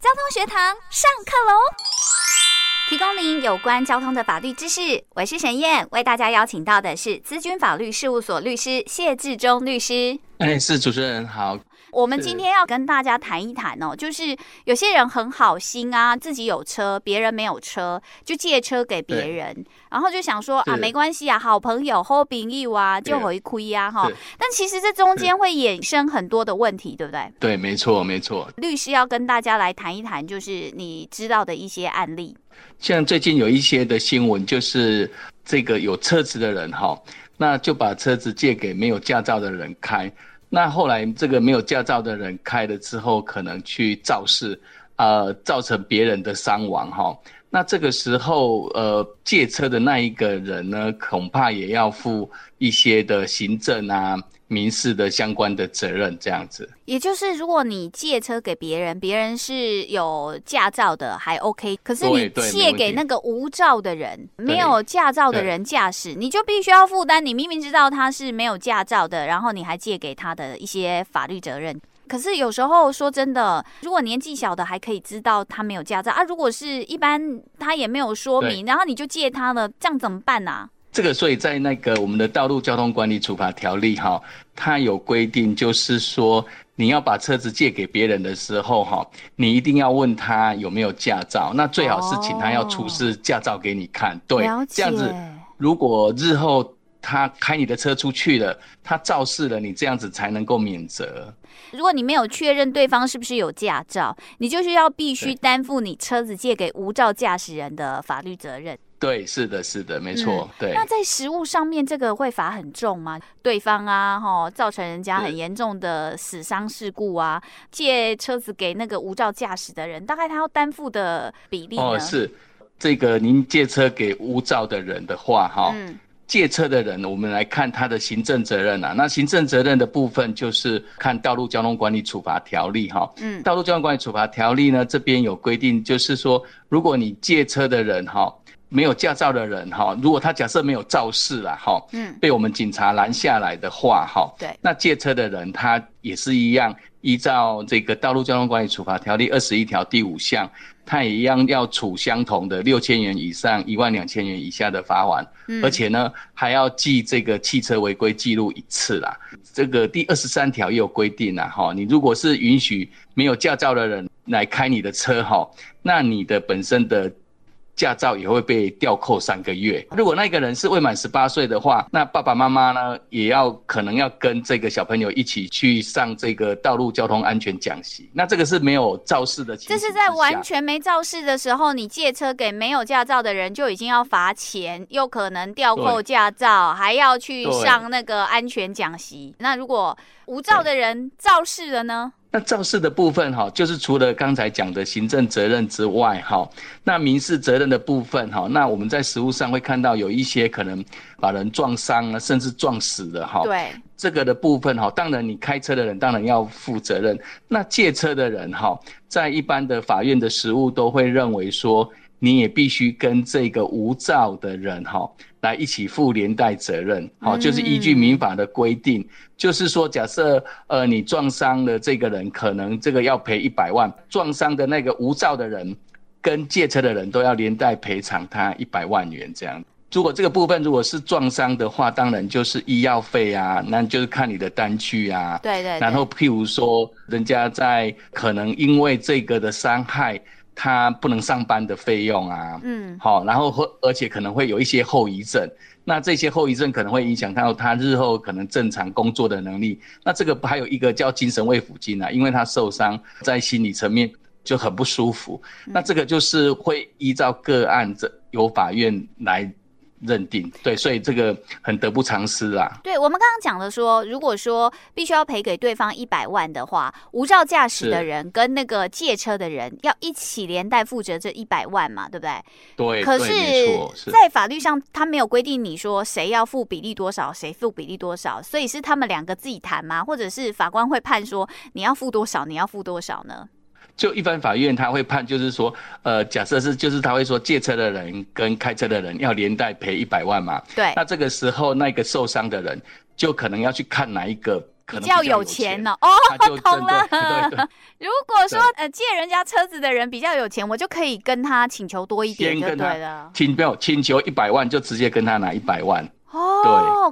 交通学堂上课喽！提供您有关交通的法律知识。我是沈燕，为大家邀请到的是资军法律事务所律师谢志忠律师。哎，是主持人好。我们今天要跟大家谈一谈哦，就是有些人很好心啊，自己有车，别人没有车，就借车给别人，然后就想说啊，没关系啊，好朋友、好朋友啊，就回亏啊哈。但其实这中间会衍生很多的问题，对不对？对，没错，没错。律师要跟大家来谈一谈，就是你知道的一些案例。像最近有一些的新闻，就是这个有车子的人哈，那就把车子借给没有驾照的人开。那后来这个没有驾照的人开了之后，可能去肇事，呃，造成别人的伤亡哈。那这个时候，呃，借车的那一个人呢，恐怕也要负一些的行政啊。民事的相关的责任这样子，也就是如果你借车给别人，别人是有驾照的还 OK，可是你借给那个无照的人，没有驾照的人驾驶，你就必须要负担。你明明知道他是没有驾照的，然后你还借给他的一些法律责任。可是有时候说真的，如果年纪小的还可以知道他没有驾照啊，如果是一般他也没有说明，然后你就借他了，这样怎么办啊？这个，所以在那个我们的道路交通管理处罚条例哈，它有规定，就是说你要把车子借给别人的时候哈，你一定要问他有没有驾照，那最好是请他要出示驾照给你看，哦、对，这样子，如果日后他开你的车出去了，他肇事了，你这样子才能够免责。如果你没有确认对方是不是有驾照，你就是要必须担负你车子借给无照驾驶人的法律责任。对，是的，是的，没错。嗯、对，那在实物上面，这个会罚很重吗？对方啊，哈，造成人家很严重的死伤事故啊，借车子给那个无照驾驶的人，大概他要担负的比例呢？哦，是这个，您借车给无照的人的话，哈、嗯，借车的人，我们来看他的行政责任啊。那行政责任的部分，就是看《道路交通管理处罚条例》哈。嗯，《道路交通管理处罚条例》呢，这边有规定，就是说，如果你借车的人，哈。没有驾照的人哈，如果他假设没有肇事了哈，嗯，被我们警察拦下来的话哈，对，那借车的人他也是一样，依照这个《道路交通管理处罚条例》二十一条第五项，他也一样要处相同的六千元以上一万两千元以下的罚锾，嗯，而且呢还要记这个汽车违规记录一次啦。这个第二十三条也有规定啦，哈，你如果是允许没有驾照的人来开你的车哈，那你的本身的。驾照也会被吊扣三个月。如果那个人是未满十八岁的话，那爸爸妈妈呢，也要可能要跟这个小朋友一起去上这个道路交通安全讲习。那这个是没有肇事的。这是在完全没肇事的时候，你借车给没有驾照的人，就已经要罚钱，又可能吊扣驾照，还要去上那个安全讲习。那如果无照的人肇事了呢？那肇事的部分哈，就是除了刚才讲的行政责任之外哈，那民事责任的部分哈，那我们在实务上会看到有一些可能把人撞伤了，甚至撞死的哈。对，这个的部分哈，当然你开车的人当然要负责任。那借车的人哈，在一般的法院的实务都会认为说，你也必须跟这个无照的人哈。来一起负连带责任，好，就是依据民法的规定，嗯、就是说，假设呃你撞伤了这个人，可能这个要赔一百万，撞伤的那个无照的人跟借车的人都要连带赔偿他一百万元这样。如果这个部分如果是撞伤的话，当然就是医药费啊，那就是看你的单据啊。对，对对。然后譬如说，人家在可能因为这个的伤害。他不能上班的费用啊，嗯，好，然后或而且可能会有一些后遗症，那这些后遗症可能会影响到他日后可能正常工作的能力。那这个还有一个叫精神慰抚金啊，因为他受伤在心理层面就很不舒服，那这个就是会依照个案这由法院来。认定对，所以这个很得不偿失啊。对，我们刚刚讲的说，如果说必须要赔给对方一百万的话，无照驾驶的人跟那个借车的人要一起连带负责这一百万嘛，对不对？对。可是，在法律上他没有规定你说谁要付比例多少，谁付比例多少，所以是他们两个自己谈吗？或者是法官会判说你要付多少，你要付多少呢？就一般法院他会判，就是说，呃，假设是，就是他会说借车的人跟开车的人要连带赔一百万嘛。对。那这个时候，那个受伤的人就可能要去看哪一个可能比较有钱呢。哦，懂了。如果说呃借人家车子的人比较有钱，我就可以跟他请求多一点就对了。请不要请求一百万，就直接跟他拿一百万。哦，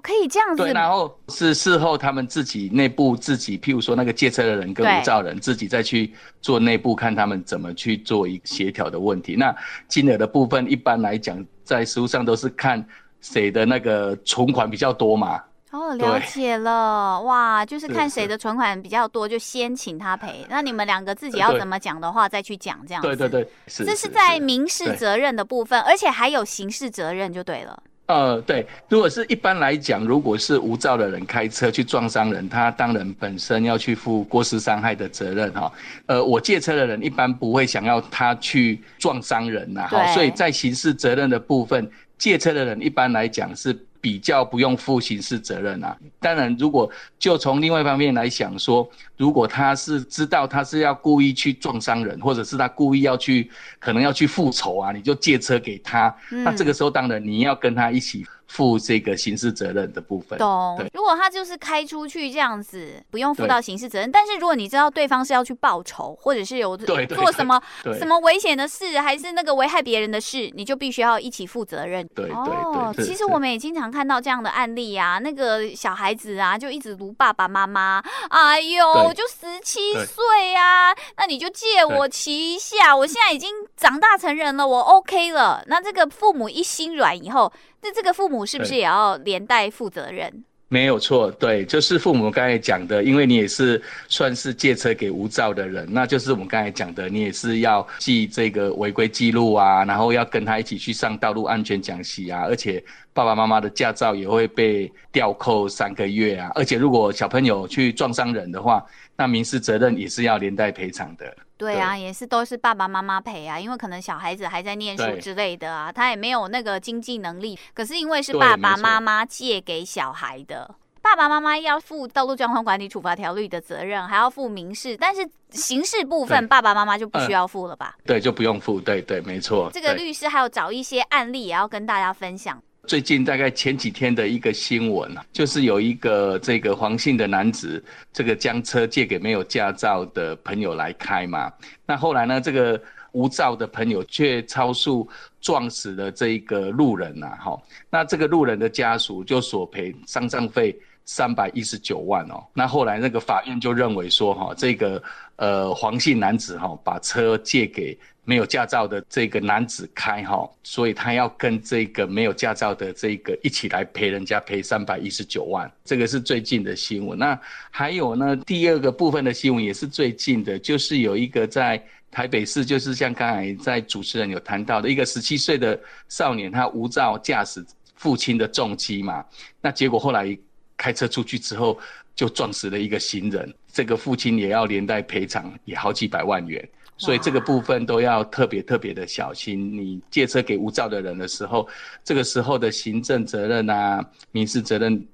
可以这样子。对，然后是事后他们自己内部自己，譬如说那个借车的人跟无照人自己再去做内部看他们怎么去做一协调的问题。那金额的部分一般来讲，在实务上都是看谁的那个存款比较多嘛。哦，了解了，哇，就是看谁的存款比较多，就先请他赔。那你们两个自己要怎么讲的话，再去讲这样子。对对对，是。这是在民事责任的部分，而且还有刑事责任就对了。呃，对，如果是一般来讲，如果是无照的人开车去撞伤人，他当然本身要去负过失伤害的责任哈。呃，我借车的人一般不会想要他去撞伤人呐，哈，所以在刑事责任的部分，借车的人一般来讲是。比较不用负刑事责任啊。当然，如果就从另外一方面来想说，如果他是知道他是要故意去撞伤人，或者是他故意要去可能要去复仇啊，你就借车给他，嗯，那这个时候当然你要跟他一起。负这个刑事责任的部分。懂。如果他就是开出去这样子，不用负到刑事责任。但是如果你知道对方是要去报仇，或者是有做什么 什么危险的事，还是那个危害别人的事，你就必须要一起负责任。对对对。哦，其实我们也经常看到这样的案例啊，那个小孩子啊，就一直卢爸爸妈妈，哎呦，我就十七岁啊，那你就借我骑一下，我现在已经长大成人了，我 OK 了。那这个父母一心软以后。那这个父母是不是也要连带负责任？没有错，对，就是父母刚才讲的，因为你也是算是借车给无照的人，那就是我们刚才讲的，你也是要记这个违规记录啊，然后要跟他一起去上道路安全讲习啊，而且爸爸妈妈的驾照也会被吊扣三个月啊，而且如果小朋友去撞伤人的话，那民事责任也是要连带赔偿的。对啊，也是都是爸爸妈妈陪啊，因为可能小孩子还在念书之类的啊，他也没有那个经济能力。可是因为是爸爸妈妈借给小孩的，爸爸妈妈要负道路交通管理处罚条例的责任，还要负民事，但是刑事部分爸爸妈妈就不需要负了吧？对，就不用负。对对，没错。这个律师还有找一些案例也要跟大家分享。最近大概前几天的一个新闻，就是有一个这个黄姓的男子，这个将车借给没有驾照的朋友来开嘛。那后来呢，这个无照的朋友却超速撞死了这一个路人呐，哈。那这个路人的家属就索赔丧葬费三百一十九万哦。那后来那个法院就认为说，哈，这个呃黄姓男子哈把车借给。没有驾照的这个男子开哈，所以他要跟这个没有驾照的这个一起来赔人家赔三百一十九万，这个是最近的新闻。那还有呢，第二个部分的新闻也是最近的，就是有一个在台北市，就是像刚才在主持人有谈到的一个十七岁的少年，他无照驾驶父亲的重机嘛，那结果后来开车出去之后就撞死了一个行人，这个父亲也要连带赔偿，也好几百万元。所以这个部分都要特别特别的小心。你借车给无照的人的时候，这个时候的行政责任啊、民事责任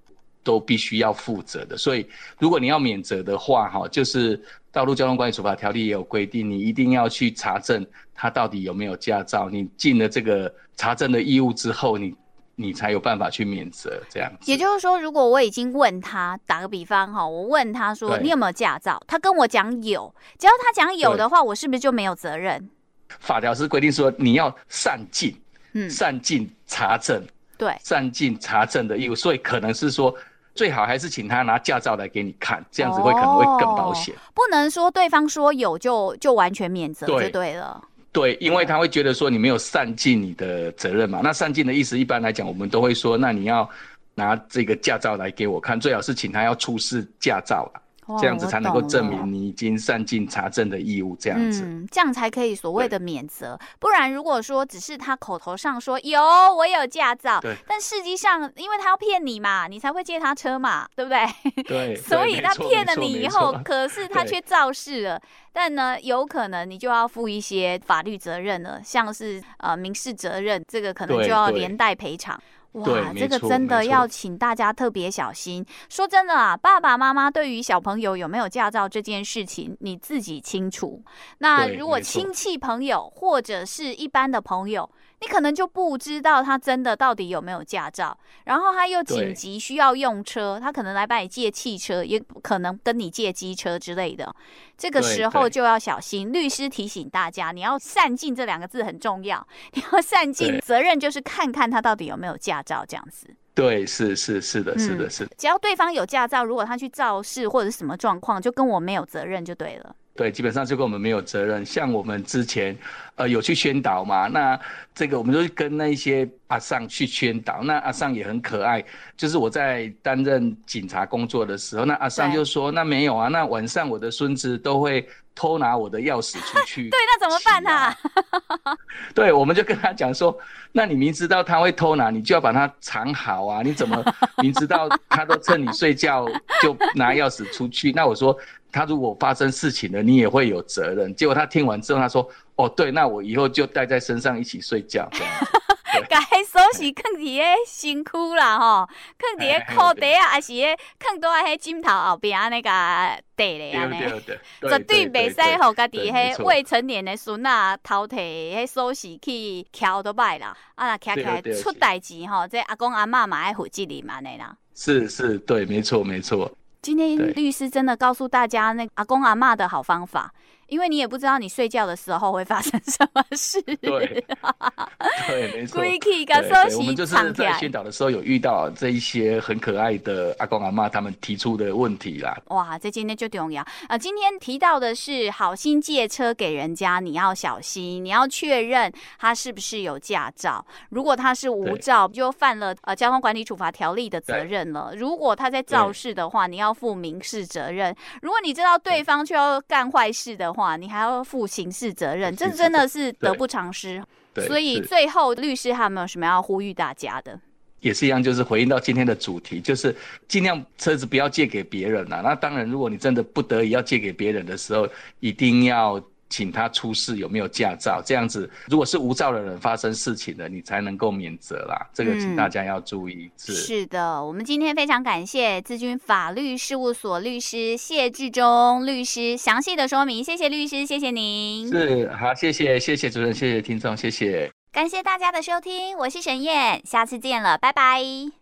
都必须要负责的。所以，如果你要免责的话，哈，就是《道路交通管理处罚条例》也有规定，你一定要去查证他到底有没有驾照。你尽了这个查证的义务之后，你。你才有办法去免责，这样子。也就是说，如果我已经问他，打个比方哈，我问他说你有没有驾照，他跟我讲有，只要他讲有的话，我是不是就没有责任？法条是规定说你要善尽，嗯，善尽查证，对，善尽查证的义务，所以可能是说最好还是请他拿驾照来给你看，这样子会可能会更保险。哦，不能说对方说有就就完全免责就对了。对，因为他会觉得说你没有善尽你的责任嘛。那善尽的意思，一般来讲，我们都会说，那你要拿这个驾照来给我看，最好是请他要出示驾照啦。这样子才能够证明你已经善尽查证的义务，这样子，嗯，这样才可以所谓的免责。不然如果说只是他口头上说有我有驾照，对，但实际上因为他要骗你嘛，你才会借他车嘛，对不对？对，所以他骗了你以后，可是他却肇事了，但呢，有可能你就要负一些法律责任了，像是呃民事责任，这个可能就要连带赔偿。哇，这个真的要请大家特别小心。说真的啊，爸爸妈妈对于小朋友有没有驾照这件事情，你自己清楚。那如果亲戚朋友或者是一般的朋友，你可能就不知道他真的到底有没有驾照，然后他又紧急需要用车，他可能来帮你借汽车，也可能跟你借机车之类的。这个时候就要小心。律师提醒大家，你要善尽这两个字很重要，你要善尽责任，就是看看他到底有没有驾照这样子。对，是是是的，是的，是的。只要对方有驾照，如果他去肇事或者是什么状况，就跟我没有责任就对了。对，基本上就跟我们没有责任。像我们之前，呃，有去宣导嘛，那这个我们就跟那些阿尚去宣导。那阿尚也很可爱，就是我在担任警察工作的时候，那阿尚就说：“那没有啊，那晚上我的孙子都会偷拿我的钥匙出去。”对，那怎么办呢、啊？对，我们就跟他讲说：“那你明知道他会偷拿，你就要把它藏好啊！你怎么明知道他都趁你睡觉就拿钥匙出去？”那我说。他如果发生事情了，你也会有责任。结果他听完之后，他说：“哦，对，那我以后就带在身上一起睡觉。”这样子。该锁匙放伫个身躯啦，吼，放伫个裤袋啊，还是个放倒喺枕头后边啊，那个袋咧安尼，绝对袂使互家己迄未成年的孙仔偷摕迄锁匙去撬都歹啦。啊，那撬起来出代志吼，这阿公阿嬷嘛爱负责任嘛，尼啦。是是，对，没错没错。今天律师真的告诉大家那阿公阿嬷的好方法。因为你也不知道你睡觉的时候会发生 什么事。对，对，没错。对，我们就是在宣导的时候有遇到这一些很可爱的阿公阿妈他们提出的问题啦。哇，这今天就重要啊！今天提到的是好心借车给人家，你要小心，你要确认他是不是有驾照。如果他是无照，就犯了呃交通管理处罚条例的责任了。如果他在肇事的话，你要负民事责任。如果你知道对方却要干坏事的话，哇，你还要负刑事责任，这真的是得不偿失。所以最后律师还有没有什么要呼吁大家的？也是一样，就是回应到今天的主题，就是尽量车子不要借给别人呐。那当然，如果你真的不得已要借给别人的时候，一定要。请他出示有没有驾照，这样子，如果是无照的人发生事情的，你才能够免责啦。这个请大家要注意。嗯、是是的，我们今天非常感谢资君法律事务所律师谢志忠律师详细的说明，谢谢律师，谢谢您。是，好，谢谢，谢谢主任，谢谢听众，谢谢。感谢大家的收听，我是沈燕，下次见了，拜拜。